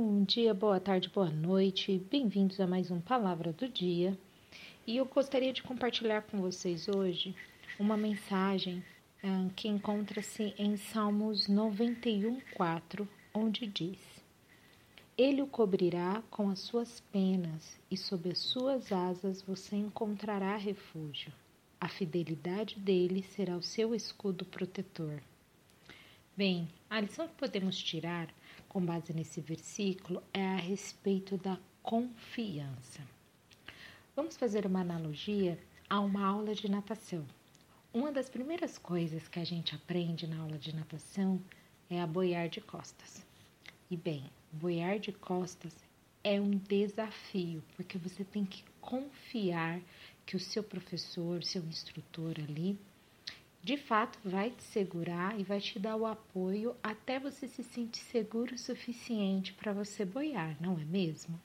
Bom dia, boa tarde, boa noite, bem-vindos a mais um Palavra do Dia. E eu gostaria de compartilhar com vocês hoje uma mensagem uh, que encontra-se em Salmos 91,4, onde diz: Ele o cobrirá com as suas penas, e sob as suas asas você encontrará refúgio. A fidelidade dele será o seu escudo protetor. Bem, a lição que podemos tirar com base nesse versículo é a respeito da confiança. Vamos fazer uma analogia a uma aula de natação. Uma das primeiras coisas que a gente aprende na aula de natação é a boiar de costas. E bem, boiar de costas é um desafio, porque você tem que confiar que o seu professor, seu instrutor ali, de fato vai te segurar e vai te dar o apoio até você se sentir seguro o suficiente para você boiar, não é mesmo?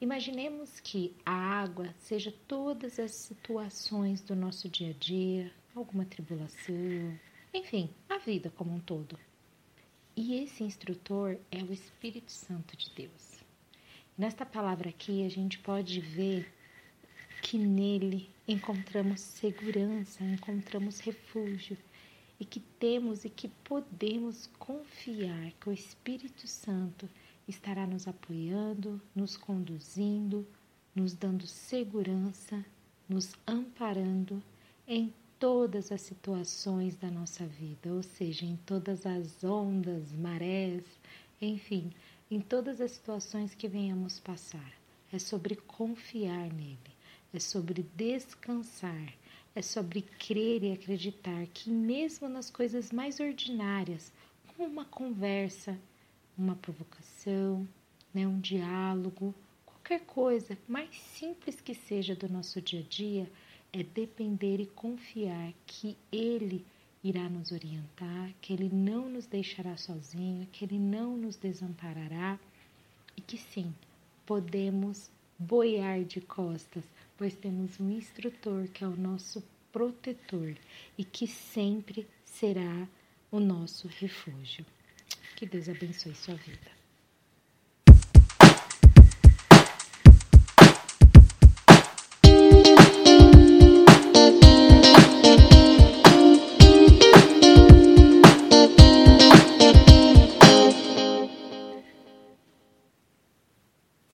Imaginemos que a água seja todas as situações do nosso dia a dia, alguma tribulação, enfim, a vida como um todo. E esse instrutor é o Espírito Santo de Deus. Nesta palavra aqui, a gente pode ver que nele encontramos segurança, encontramos refúgio e que temos e que podemos confiar que o Espírito Santo estará nos apoiando, nos conduzindo, nos dando segurança, nos amparando em todas as situações da nossa vida, ou seja, em todas as ondas, marés, enfim, em todas as situações que venhamos passar. É sobre confiar nele é sobre descansar, é sobre crer e acreditar que, mesmo nas coisas mais ordinárias, como uma conversa, uma provocação, né, um diálogo, qualquer coisa, mais simples que seja do nosso dia a dia, é depender e confiar que Ele irá nos orientar, que Ele não nos deixará sozinho, que Ele não nos desamparará e que sim, podemos boiar de costas, pois temos um instrutor que é o nosso protetor e que sempre será o nosso refúgio. Que Deus abençoe sua vida.